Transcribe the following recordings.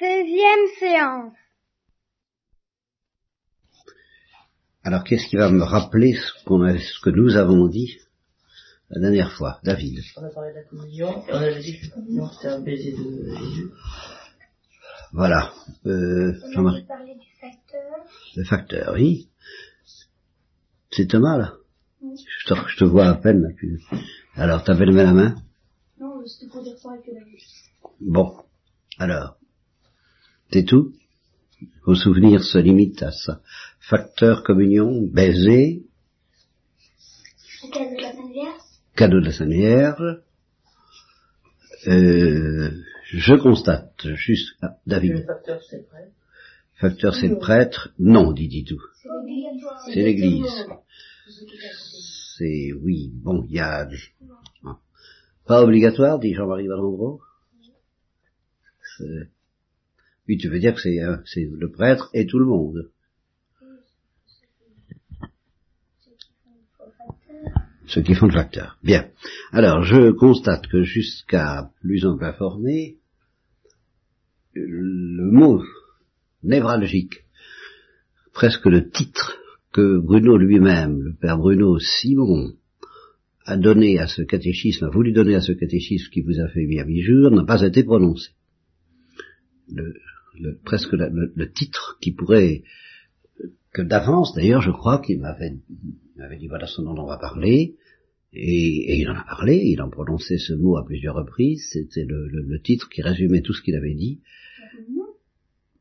Seizième séance. Alors, qu'est-ce qui va me rappeler ce, qu'on a- ce que nous avons dit la dernière fois, David? On a parlé de la communion, et on avait dit que la communion c'était un baiser de Jésus. Voilà. Euh, Jean-Marie, parlé du facteur. le facteur, oui. C'est Thomas, là? Je te, je te vois à peine, là. tu- Alors, t'avais levé la main? Non, c'était pour dire ça avec la Bon. Alors, c'est tout Vos souvenirs se limitent à ça. Facteur, communion, baiser, Au cas de la Sainte Vierge. cadeau de la Sainte Vierge. Euh, je constate, juste... Ah, Le David. facteur c'est prêt. Facteur, c'est le prêtre Non, dit Didou. C'est l'église. C'est, oui, bon, il y a... Ah. Pas obligatoire, dit Jean-Marie Valandreau. Oui, tu veux dire que c'est, euh, c'est le prêtre et tout le monde. Ceux qui font le facteur. Bien. Alors, je constate que jusqu'à plus en informé, le mot névralgique, presque le titre que Bruno lui-même, le père Bruno Simon, a donné à ce catéchisme, a voulu donner à ce catéchisme qui vous a fait bien jours, n'a pas été prononcé. Le- presque la- le, le titre qui pourrait, que d'avance d'ailleurs, je crois qu'il m'avait, m'avait dit voilà ce dont on va parler, et, et il en a parlé, il en prononçait ce mot à plusieurs reprises, c'était le, le- le titre qui résumait tout ce qu'il avait dit.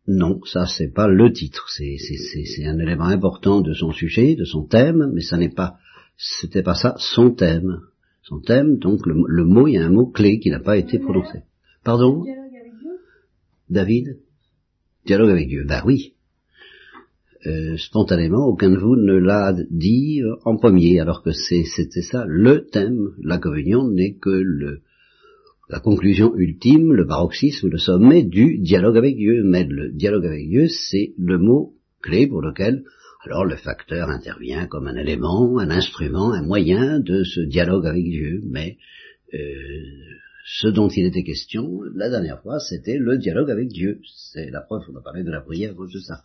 Non, ça c'est pas le titre, c'est, c'est, c'est, c'est un élément important de son sujet, de son thème, mais ça n'est pas, c'était pas ça son thème. Son thème, donc le, le mot, il y a un mot clé qui n'a pas été prononcé. Pardon? David? Dialogue avec Dieu. Ben oui. Euh, spontanément, aucun de vous ne l'a dit euh, en premier, alors que c'était ça le thème. La communion n'est que le, la conclusion ultime, le paroxysme, le sommet du dialogue avec Dieu. Mais le dialogue avec Dieu, c'est le mot clé pour lequel alors le facteur intervient comme un élément, un instrument, un moyen de ce dialogue avec Dieu. Mais euh, ce dont il était question la dernière fois, c'était le dialogue avec Dieu. C'est la preuve, on a parlé de la prière à cause de ça.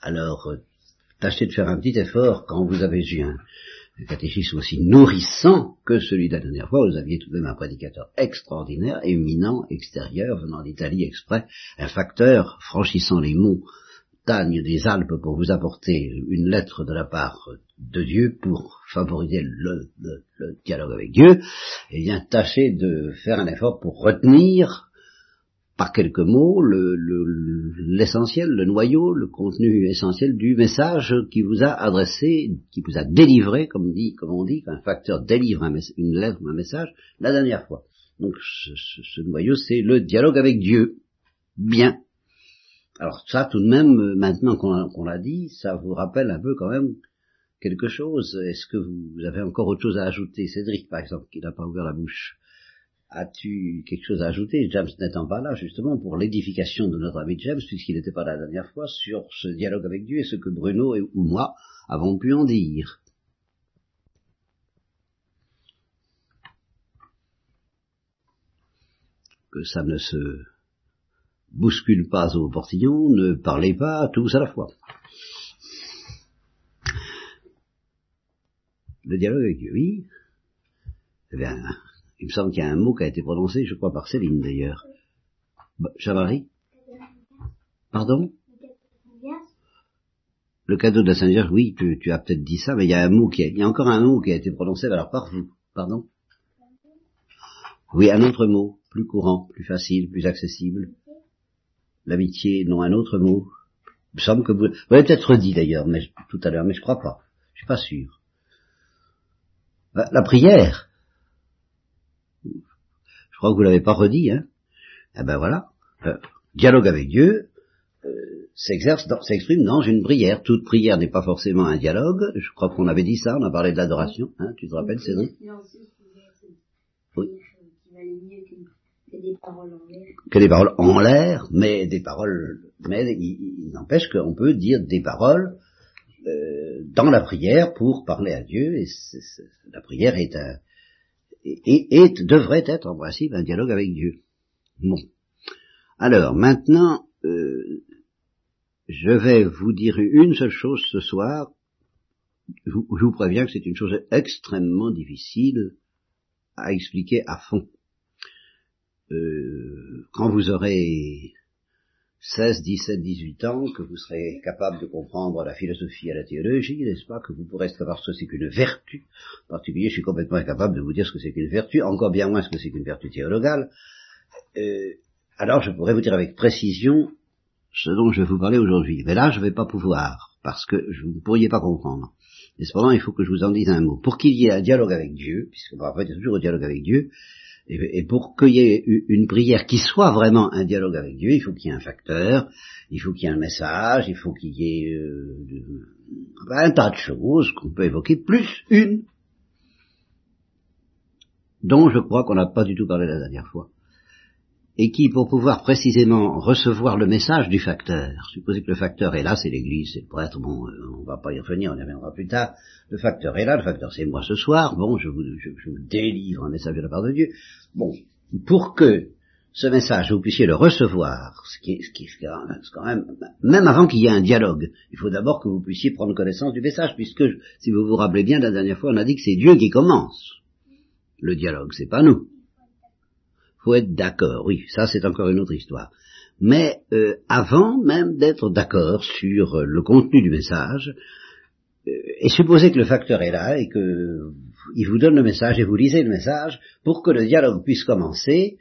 Alors, euh, tâchez de faire un petit effort quand vous avez eu un, catéchisme aussi nourrissant que celui de la dernière fois. Vous aviez tout de même un prédicateur extraordinaire, éminent, extérieur, venant d'Italie exprès, un facteur franchissant les monts des Alpes pour vous apporter une lettre de la part de Dieu pour favoriser le, dialogue avec Dieu, eh bien tâchez de faire un effort pour retenir par quelques mots le- le- l'essentiel, le, noyau, le contenu essentiel du message qui vous a adressé, qui vous a délivré, comme, dit, comme on dit, qu'un facteur délivre une lettre ou un message la dernière fois. Donc ce noyau, c'est le dialogue avec Dieu. Bien. Alors ça, tout de même, euh, maintenant qu'on l'a- dit, ça vous rappelle un peu quand même quelque chose. Est-ce que vous avez encore autre chose à ajouter? Cédric, par exemple, qui n'a pas ouvert la bouche. As-tu quelque chose à ajouter, James n'étant pas là, justement, pour l'édification de notre ami James, puisqu'il n'était pas là la dernière fois, sur ce dialogue avec Dieu et ce que Bruno et, ou moi avons pu en dire Que ça ne se bouscule pas au portillon, ne parlez pas tous à la fois. Le dialogue avec Dieu, oui. Eh bien, il me semble qu'il y a un mot qui a été prononcé, je crois, par Céline d'ailleurs. Jean-Marie Pardon? Le cadeau de la Sainte Vierge, oui, tu, tu as peut-être dit ça, mais il y a un mot qui a, il y a encore un mot qui a été prononcé alors par vous. Pardon? Oui, un autre mot, plus courant, plus facile, plus accessible. L'amitié, non, un autre mot. Il me semble que vous, vous l'avez peut-être dit d'ailleurs, mais tout à l'heure, mais je crois pas. Je suis pas sûr. Bah, La prière. Je crois que vous l'avez pas redit, hein. Eh ben voilà. Euh, dialogue avec Dieu euh, s'exerce, s'exprime dans une prière. Toute prière n'est pas forcément un dialogue. Je crois qu'on avait dit ça. On a parlé de l'adoration. Hein, tu te rappelles, Cédric Oui. Que des paroles en l'air. mais des paroles, mais il, n'empêche qu'on peut dire des paroles euh, dans la prière pour parler à Dieu, et la prière est un, et, devrait être en principe un dialogue avec Dieu. Bon. Alors maintenant, euh, je vais vous dire une seule chose ce soir. Je vous préviens que c'est une chose extrêmement difficile à expliquer à fond. Euh, quand vous aurez 16, 17, 18 ans, que vous serez capable de comprendre la philosophie et la théologie, n'est-ce pas, que vous pourrez savoir ce que c'est qu'une vertu. En particulier, je suis complètement incapable de vous dire ce que c'est qu'une vertu, encore bien moins ce que c'est qu'une vertu théologale. Euh, alors je pourrais vous dire avec précision ce dont je vais vous parler aujourd'hui. Mais là, je ne vais pas pouvoir, parce que vous ne pourriez pas comprendre. Et cependant, il faut que je vous en dise un mot. Pour qu'il y ait un dialogue avec Dieu, puisque bon, après, il y a toujours un dialogue avec Dieu, et, pour qu'il y ait une prière qui soit vraiment un dialogue avec Dieu, il faut qu'il y ait un facteur, il faut qu'il y ait un message, il faut qu'il y ait euh, un tas de choses qu'on peut évoquer, plus une dont je crois qu'on n'a pas du tout parlé la dernière fois et qui, pour pouvoir précisément recevoir le message du facteur, supposez que le facteur est là, c'est l'Église, c'est le prêtre, bon, euh, on va pas y revenir, on y reviendra plus tard, le facteur est là, le facteur c'est moi ce soir, bon, je vous, je, vous, délivre un message de la part de Dieu, bon, pour que ce message, vous puissiez le recevoir, ce qui ce qui quand même, même avant qu'il y ait un dialogue, il faut d'abord que vous puissiez prendre connaissance du message, puisque, si vous vous rappelez bien, la dernière fois, on a dit que c'est Dieu qui commence le dialogue, c'est pas nous faut être d'accord, oui, ça c'est encore une autre histoire. Mais euh, avant même d'être d'accord sur euh, le contenu du message, euh, et supposer que le facteur est là et que il vous donne le message et vous lisez le message pour que le dialogue puisse commencer,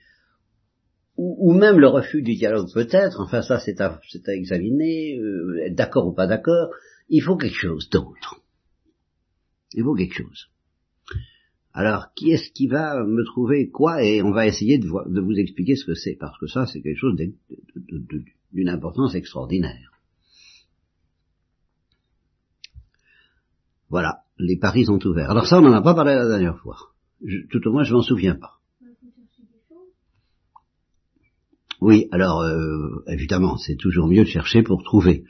ou, même le refus du dialogue peut-être, enfin ça c'est à, examiner, être d'accord ou pas d'accord, il faut quelque chose d'autre. Il faut quelque chose. Alors, qui est-ce qui va me trouver quoi? Et on va essayer de, vous expliquer ce que c'est, parce que ça, c'est quelque chose d'une importance extraordinaire. Voilà, les paris sont ouverts. Alors ça, on n'en a pas parlé la dernière fois. tout au moins, je m'en souviens pas. Oui, alors euh, évidemment, c'est toujours mieux de chercher pour trouver.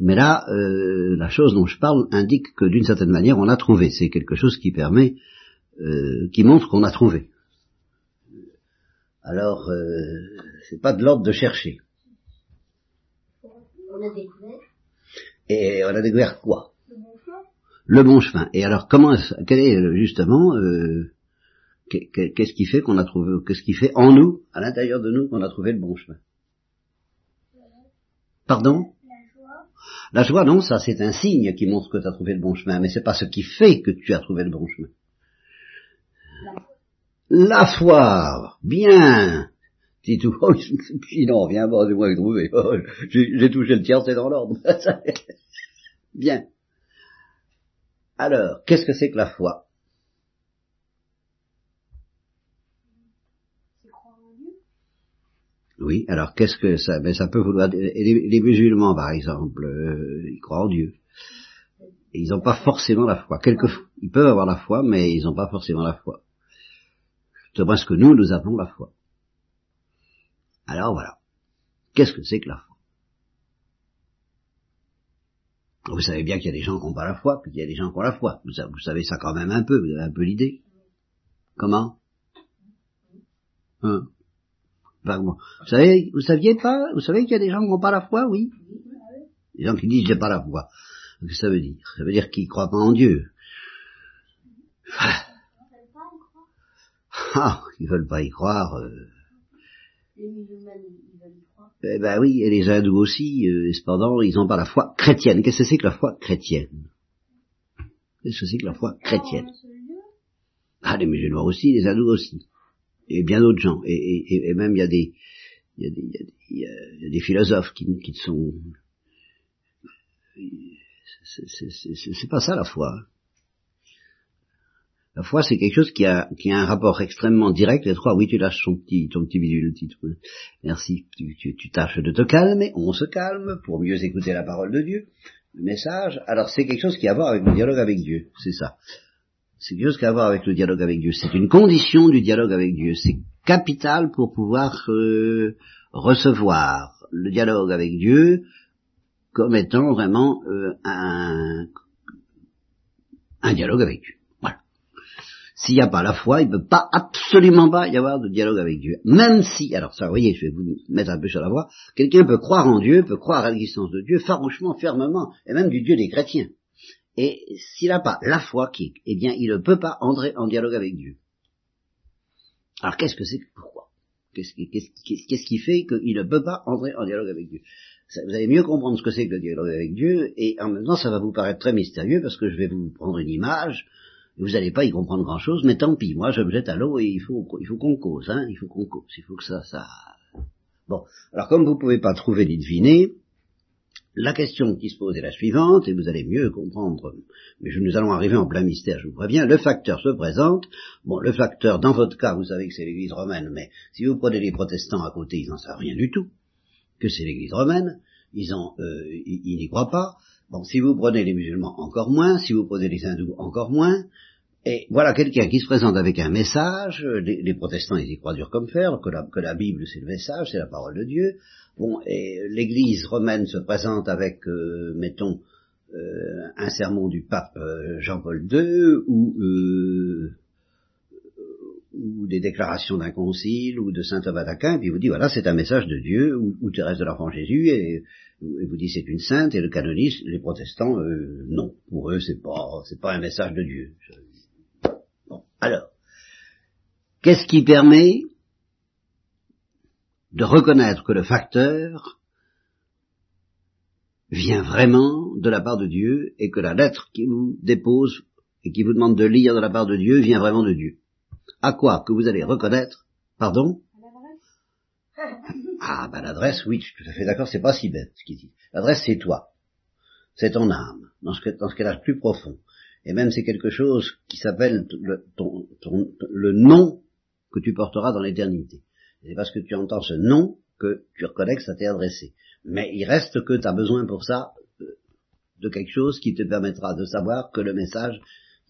Mais là, euh, la chose dont je parle indique que d'une certaine manière, on a trouvé. C'est quelque chose qui permet euh, qui montre qu'on a trouvé. Alors, euh, c'est pas de l'ordre de chercher. On a découvert. Et on a découvert quoi? Le bon chemin. Le bon chemin. Et alors, comment, quel est justement, euh, qu'est-ce qui fait qu'on a trouvé, qu'est-ce qui fait en nous, à l'intérieur de nous, qu'on a trouvé le bon chemin? Pardon? La joie. La joie, non, ça c'est un signe qui montre que tu as trouvé le bon chemin, mais c'est pas ce qui fait que tu as trouvé le bon chemin. La foire, bien. Si tout, oh, sinon, viens voir, c'est moi qui trouvé. Oh, j'ai touché le tiers, c'est dans l'ordre. bien. Alors, qu'est-ce que c'est que la foi? Oui, alors qu'est-ce que ça Mais ben, ça peut vouloir les, les musulmans, par exemple, euh, ils croient en Dieu. Ils n'ont pas forcément la foi. Quelquefois, ils peuvent avoir la foi, mais ils n'ont pas forcément la foi. C'est parce que nous, nous avons la foi. Alors voilà. Qu'est-ce que c'est que la foi? Vous savez bien qu'il y a des gens qui n'ont pas la foi, puis qu'il y a des gens qui ont la foi. Vous, savez ça quand même un peu, vous avez un peu l'idée. Comment? Hein? Vous savez, vous saviez pas, vous savez qu'il y a des gens qui n'ont pas la foi, oui Des gens qui disent j'ai pas la foi. Qu'est-ce que ça veut dire? Ça veut dire qu'ils croient pas en Dieu. Ah, ils veulent pas y croire. Euh. Les musulmans, ils veulent y croire. Eh ben oui, et les hindous aussi, euh, cependant, ils n'ont pas la foi chrétienne. Qu'est-ce que c'est que la foi chrétienne? Qu'est-ce que c'est que la foi chrétienne? Ah, les musulmans aussi, les hindous aussi. Et bien d'autres gens. Et, et, et, même il y a des, il y a des, il y a des, il y a des philosophes qui, qui sont... C'est pas ça la foi. La foi, c'est quelque chose qui a, qui a un rapport extrêmement direct. Les trois, oui, tu lâches ton petit, ton petit bidule, le titre. Merci. Tu, tu, tu, tâches de te calmer. On se calme pour mieux écouter la parole de Dieu, le message. Alors, c'est quelque chose qui a à voir avec le dialogue avec Dieu. C'est ça. C'est quelque chose qui a à voir avec le dialogue avec Dieu. C'est une condition du dialogue avec Dieu. C'est capital pour pouvoir euh, recevoir le dialogue avec Dieu comme étant vraiment euh, un, un dialogue avec Dieu. S'il n'y a pas la foi, il ne peut pas, absolument pas y avoir de dialogue avec Dieu. Même si, alors ça, vous voyez, je vais vous mettre un peu sur la voie, quelqu'un peut croire en Dieu, peut croire à l'existence de Dieu farouchement, fermement, et même du Dieu des chrétiens. Et s'il n'a pas la foi qui, eh bien, il ne peut pas entrer en dialogue avec Dieu. Alors qu'est-ce que c'est Pourquoi? Qu'est-ce qui, qu'est-ce qui fait qu'il ne peut pas entrer en dialogue avec Dieu? Vous allez mieux comprendre ce que c'est que le dialogue avec Dieu, et en même temps, ça va vous paraître très mystérieux, parce que je vais vous prendre une image, vous n'allez pas y comprendre grand-chose, mais tant pis, moi je me jette à l'eau et il faut, il faut qu'on cause, hein, il faut qu'on cause, il faut que ça, ça... Bon, alors comme vous ne pouvez pas trouver ni deviner, la question qui se pose est la suivante, et vous allez mieux comprendre, mais nous allons arriver en plein mystère, je vous préviens, le facteur se présente, bon, le facteur, dans votre cas, vous savez que c'est l'église romaine, mais si vous prenez les protestants à côté, ils n'en savent rien du tout, que c'est l'église romaine, ils euh, ils n'y croient pas, Bon, si vous prenez les musulmans, encore moins, si vous prenez les hindous, encore moins, et voilà quelqu'un qui se présente avec un message, les, protestants ils y croient dur comme fer, que la, Bible c'est le message, c'est la parole de Dieu, bon, et l'église romaine se présente avec, euh, mettons, euh, un sermon du pape euh, Jean-Paul II, ou, ou des déclarations d'un concile, ou de saint Thomas d'Aquin, puis vous dit, voilà, c'est un message de Dieu, ou, Thérèse de l'Enfant Jésus, et et vous dites c'est une sainte, et le canoniste, les protestants, euh, non. Pour eux, c'est pas, c'est pas un message de Dieu. Bon, alors, qu'est-ce qui permet de reconnaître que le facteur vient vraiment de la part de Dieu et que la lettre qui vous dépose et qui vous demande de lire de la part de Dieu vient vraiment de Dieu? À quoi que vous allez reconnaître, pardon ah, ben l'adresse, oui, je suis tout à fait d'accord, c'est pas si bête ce qu'il dit. L'adresse, c'est toi. C'est ton âme, dans ce, dans ce qu'elle a de plus profond. Et même c'est quelque chose qui s'appelle le, le nom que tu porteras dans l'éternité. C'est parce que tu entends ce nom que tu reconnais que ça t'est adressé. Mais il reste que tu as besoin pour ça euh, de quelque chose qui te permettra de savoir que le message,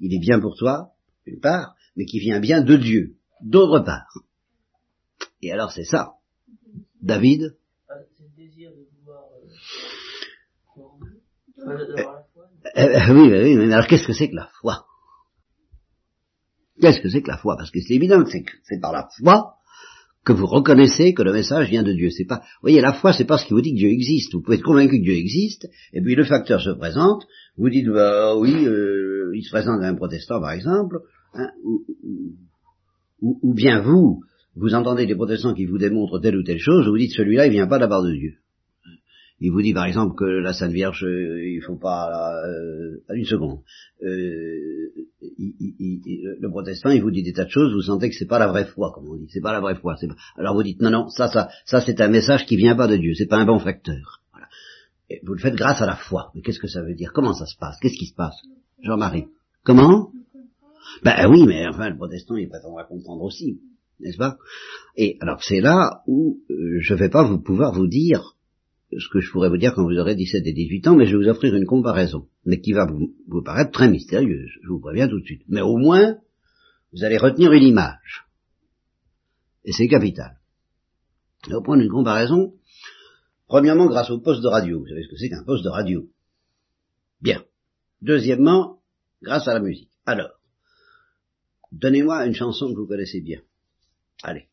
il est bien pour toi, d'une part, mais qui vient bien de Dieu, d'autre part. Et alors c'est ça David oui, oui, mais alors qu'est-ce que c'est que la foi? Qu'est-ce que c'est que la foi? Parce que c'est évident que c'est par la foi que vous reconnaissez que le message vient de Dieu. C'est pas, vous voyez, la foi, c'est pas ce qui vous dit que Dieu existe. Vous pouvez être convaincu que Dieu existe, et puis le facteur se présente. Vous dites, bah, oui, euh, il se présente à un protestant, par exemple, hein, ou, bien vous, vous entendez des protestants qui vous démontrent telle ou telle chose, vous dites celui-là, il vient pas de la part de Dieu. Il vous dit par exemple que la Sainte Vierge, euh, il faut pas euh, une seconde. Euh, le protestant, il vous dit des tas de choses, vous sentez que c'est pas la vraie foi, comme on dit. C'est pas la vraie foi. Alors vous dites non, non, ça, ça, ça, c'est un message qui vient pas de Dieu. C'est pas un bon facteur. Voilà. Vous le faites grâce à la foi. Mais qu'est-ce que ça veut dire? Comment ça se passe? Qu'est-ce qui se passe? Jean-Marie Comment? Ben oui, mais enfin le protestant, il va comprendre aussi n'est-ce pas? Et alors c'est là où euh, je ne vais pas vous pouvoir vous dire ce que je pourrais vous dire quand vous aurez 17 et 18 ans, mais je vais vous offrir une comparaison, mais qui va vous, vous paraître très mystérieuse, je vous préviens tout de suite. Mais au moins, vous allez retenir une image. Et c'est capital. Et au point d'une comparaison, premièrement grâce au poste de radio. Vous savez ce que c'est qu'un poste de radio? Bien. Deuxièmement, grâce à la musique. Alors, donnez-moi une chanson que vous connaissez bien. Allez.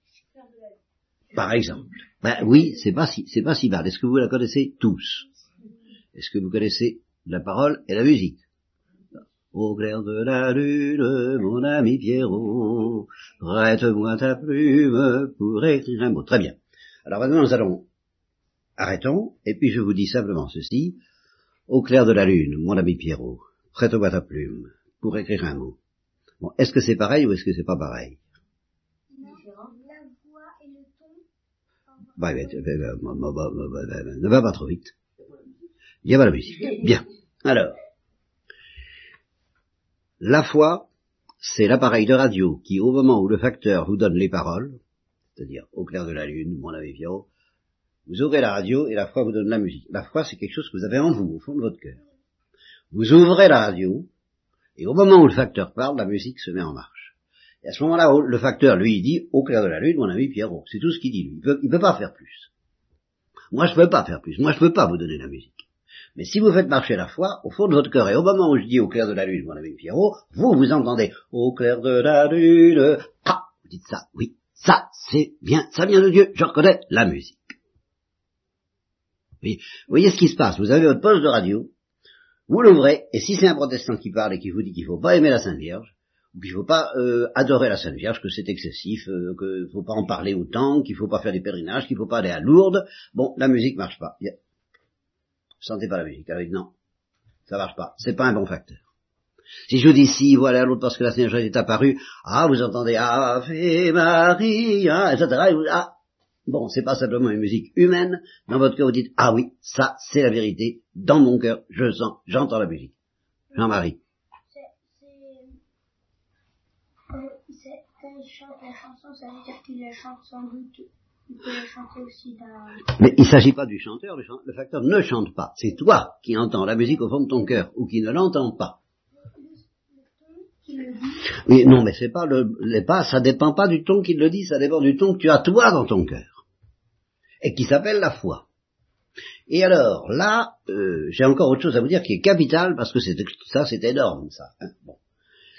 Par exemple. Ben oui, c'est pas si, c'est pas si mal. Est-ce que vous la connaissez tous? Est-ce que vous connaissez la parole et la musique? Au clair de la lune, mon ami Pierrot, prête-moi ta plume pour écrire un mot. Très bien. Alors maintenant, nous allons arrêtons, et puis je vous dis simplement ceci. Au clair de la lune, mon ami Pierrot, prête-moi ta plume pour écrire un mot. Bon, est-ce que c'est pareil ou est-ce que c'est pas pareil? Ne va pas trop vite. Il y a pas la musique. Bien. Alors, la foi, c'est l'appareil de radio qui, au moment où le facteur vous donne les paroles, c'est-à-dire au clair de la lune, mon ami Pierrot, vous ouvrez la radio et la foi vous donne la musique. La foi, c'est quelque chose que vous avez en vous, au fond de votre cœur. Vous ouvrez la radio, et au moment où le facteur parle, la musique se met en marche. Et à ce moment-là, le facteur, lui, il dit, au clair de la lune, mon ami Pierrot. C'est tout ce qu'il dit, lui. Il peut, peut pas faire plus. Moi, je peux pas faire plus. Moi, je peux pas vous donner la musique. Mais si vous faites marcher la foi, au fond de votre cœur, et au moment où je dis au clair de la lune, mon ami Pierrot, vous vous entendez au clair de la lune, ah, vous dites ça, oui, ça, c'est bien, ça vient de Dieu, je reconnais la musique. Vous voyez, ce qui se passe, vous avez votre poste de radio, vous l'ouvrez, et si c'est un protestant qui parle et qui vous dit qu'il ne faut pas aimer la Sainte Vierge, ou qu'il ne faut pas euh, adorer la Sainte Vierge, que c'est excessif, euh, qu'il ne faut pas en parler autant, qu'il ne faut pas faire des pèlerinages, qu'il ne faut pas aller à Lourdes, bon, la musique marche pas. Vous sentez pas la musique. Alors, non, ça marche pas. C'est pas un bon facteur. Si je vous dis si, voilà l'autre parce que la Sainte Vierge est apparue, ah, vous entendez Ave Maria, etc. Et vous, ah, Bon, c'est pas simplement une musique humaine. Dans votre cœur, vous dites, ah oui, ça, c'est la vérité. Dans mon cœur, je sens, j'entends la musique. Jean-Marie. Quand il chante la chanson, ça veut dire qu'il la chante sans doute. Il peut la chanter aussi d'un... Mais il ne s'agit pas du chanteur, le, le facteur ne chante pas. C'est toi qui entends la musique au fond de ton cœur, ou qui ne l'entends pas. Oui, non, mais c'est pas le, les pas, ça dépend pas du ton qui le dit, ça dépend du ton que tu as toi dans ton cœur et qui s'appelle la foi. Et alors, là, euh, j'ai encore autre chose à vous dire qui est capital, parce que ça, c'est énorme, ça. Hein. bon.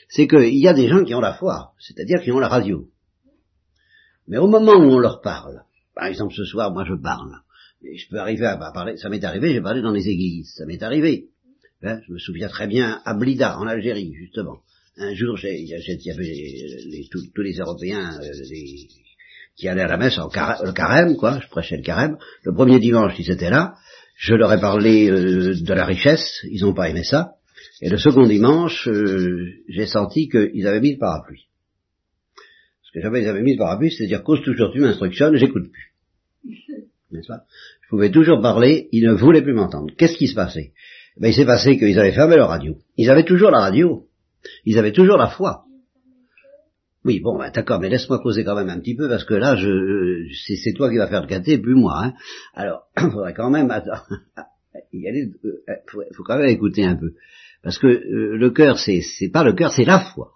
C'est qu'il y a des gens qui ont la foi, c'est-à-dire qui ont la radio. Mais au moment où on leur parle, par exemple ce soir, moi je parle, et je peux arriver à, parler, ça m'est arrivé, j'ai parlé dans les églises, ça m'est arrivé. Hein, je me souviens très bien à Blida, en Algérie, justement. Un jour, il y avait tous, les Européens, euh, les, qui allaient à la messe, en le carême, quoi, je prêchais le carême. Le premier dimanche, ils étaient là, je leur ai parlé euh, de la richesse, ils n'ont pas aimé ça. Et le second dimanche, euh, j'ai senti qu'ils avaient mis le parapluie. Parce que jamais ils avaient mis le parapluie, c'est-à-dire cause toujours tu m'instructionnes, j'écoute plus. N'est-ce pas? Je pouvais toujours parler, ils ne voulaient plus m'entendre. Qu'est-ce qui se passait? Ben, Il s'est passé qu'ils avaient fermé leur radio. Ils avaient toujours la radio. Ils avaient toujours la foi. Oui, bon, ben, d'accord, mais laisse-moi causer quand même un petit peu, parce que là, je, c'est toi qui vas faire le gâté, plus moi. Hein. Alors, il faudrait quand même... Attends, il euh, faut, quand même écouter un peu. Parce que euh, le cœur, c'est, c'est pas le cœur, c'est la foi.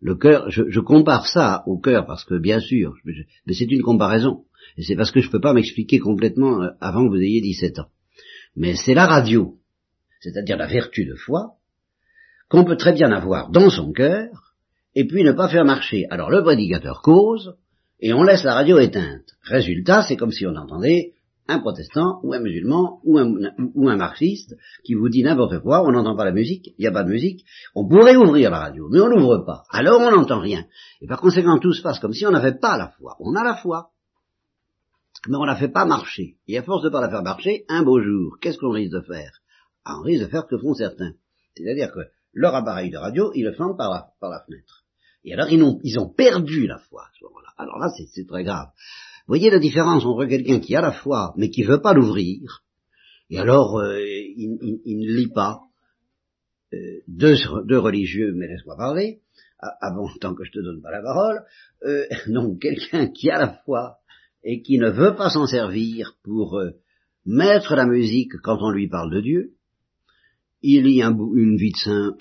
Le cœur, je, je, compare ça au cœur, parce que bien sûr, mais c'est une comparaison. Et c'est parce que je ne peux pas m'expliquer complètement euh, avant que vous ayez 17 ans. Mais c'est la radio, c'est-à-dire la vertu de foi, qu'on peut très bien avoir dans son cœur, et puis ne pas faire marcher. Alors le prédicateur cause, et on laisse la radio éteinte. Résultat, c'est comme si on entendait un protestant, ou un musulman, ou un, marxiste, qui vous dit n'importe quoi, on n'entend pas la musique, il n'y a pas de musique, on pourrait ouvrir la radio, mais on n'ouvre pas. Alors on n'entend rien. Et par conséquent, tout se passe comme si on n'avait pas la foi. On a la foi, mais on ne la fait pas marcher. Et à force de ne pas la faire marcher, un beau jour, qu'est-ce qu'on risque de faire? Ah, On risque de faire ce que font certains. C'est-à-dire que leur appareil de radio, ils le fendent par la, fenêtre. Et alors ils ont, ils ont perdu la foi à ce moment-là. Alors là, c'est très grave. Vous voyez la différence entre quelqu'un qui a la foi, mais qui ne veut pas l'ouvrir, et alors euh, il, ne lit pas. Euh, deux, deux, religieux, mais laisse-moi parler, avant tant que je te donne pas la parole, euh, donc quelqu'un qui a la foi et qui ne veut pas s'en servir pour euh, mettre la musique quand on lui parle de Dieu, il lit un, une vie de saint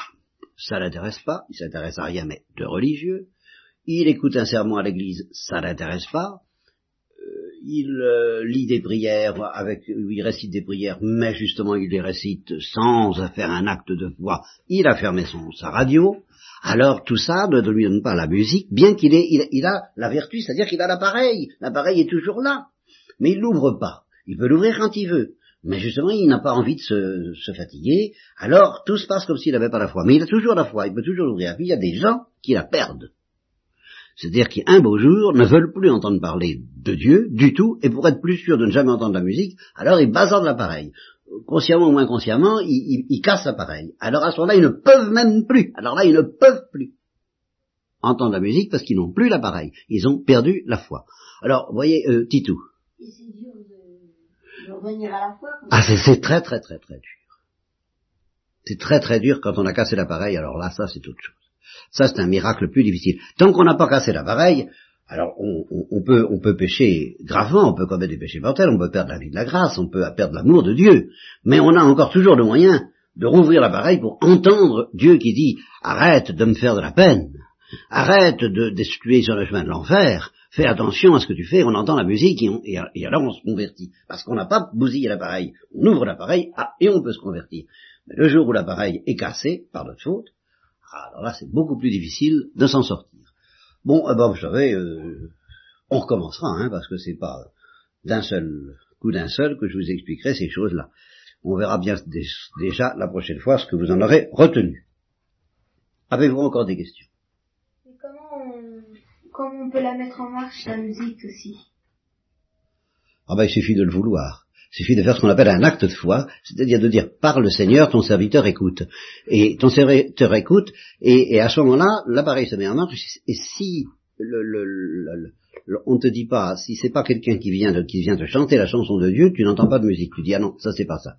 ça l'intéresse pas, il s'intéresse à rien mais de religieux, il écoute un sermon à l'église, ça l'intéresse pas, euh, il euh, lit des prières avec, il récite des prières, mais justement il les récite sans faire un acte de foi, il a fermé sa radio, alors tout ça ne lui donne pas la musique, bien qu'il ait, il, a la vertu, c'est-à-dire qu'il a l'appareil, l'appareil est toujours là, mais il l'ouvre pas, il peut l'ouvrir quand il veut, mais justement, il n'a pas envie de se, fatiguer, alors tout se passe comme s'il n'avait pas la foi. Mais il a toujours la foi, il peut toujours l'ouvrir. Puis il y a des gens qui la perdent. C'est-à-dire qui, un beau jour, ne veulent plus entendre parler de Dieu du tout, et pour être plus sûr de ne jamais entendre la musique, alors ils basent l'appareil. Consciemment ou inconsciemment, ils, cassent l'appareil. Alors à ce moment-là, ils ne peuvent même plus. Alors là, ils ne peuvent plus entendre la musique parce qu'ils n'ont plus l'appareil. Ils ont perdu la foi. Alors, voyez, euh, Titou. Ah, c'est très très très très dur. C'est très très dur quand on a cassé l'appareil, alors là, ça c'est autre chose. Ça c'est un miracle plus difficile. Tant qu'on n'a pas cassé l'appareil, alors on, peut, on peut pécher gravement, on peut commettre des péchés mortels, on peut perdre la vie de la grâce, on peut perdre l'amour de Dieu, mais on a encore toujours le moyen de rouvrir l'appareil pour entendre Dieu qui dit arrête de me faire de la peine, arrête de d'excluer sur le chemin de l'enfer, fais attention à ce que tu fais, on entend la musique et, alors on se convertit. Parce qu'on n'a pas bousillé l'appareil, on ouvre l'appareil, ah, et on peut se convertir. Mais le jour où l'appareil est cassé, par notre faute, alors là, c'est beaucoup plus difficile de s'en sortir. Bon, eh ben, vous savez, euh, on recommencera, hein, parce que c'est pas d'un seul coup d'un seul que je vous expliquerai ces choses-là. On verra bien déjà la prochaine fois ce que vous en aurez retenu. Avez-vous encore des questions? Comment on peut la mettre en marche, la musique aussi Ah ben, il suffit de le vouloir. Il suffit de faire ce qu'on appelle un acte de foi, c'est-à-dire de dire par le Seigneur, ton serviteur écoute. Et ton serviteur écoute, et, à ce moment-là, l'appareil se met en marche, et si le, le, le, on ne te dit pas, si c'est pas quelqu'un qui vient de, qui vient te chanter la chanson de Dieu, tu n'entends pas de musique. Tu dis, ah non, ça c'est pas ça.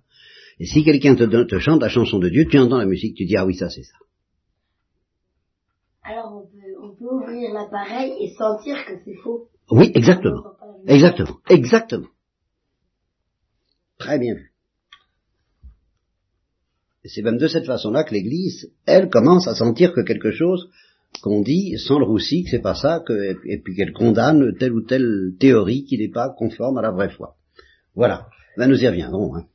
Et si quelqu'un te, te, chante la chanson de Dieu, tu entends la musique, tu dis, ah oui, ça c'est ça. Alors on peut, on peut ouvrir l'appareil et sentir que c'est faux. Oui, exactement. Exactement. Exactement. Très bien vu. Et c'est même de cette façon-là que l'Église, elle, commence à sentir que quelque chose qu'on dit sans le roussi que c'est pas ça, que, et puis qu'elle condamne telle ou telle théorie qui n'est pas conforme à la vraie foi. Voilà. Ben nous y reviendrons. Hein.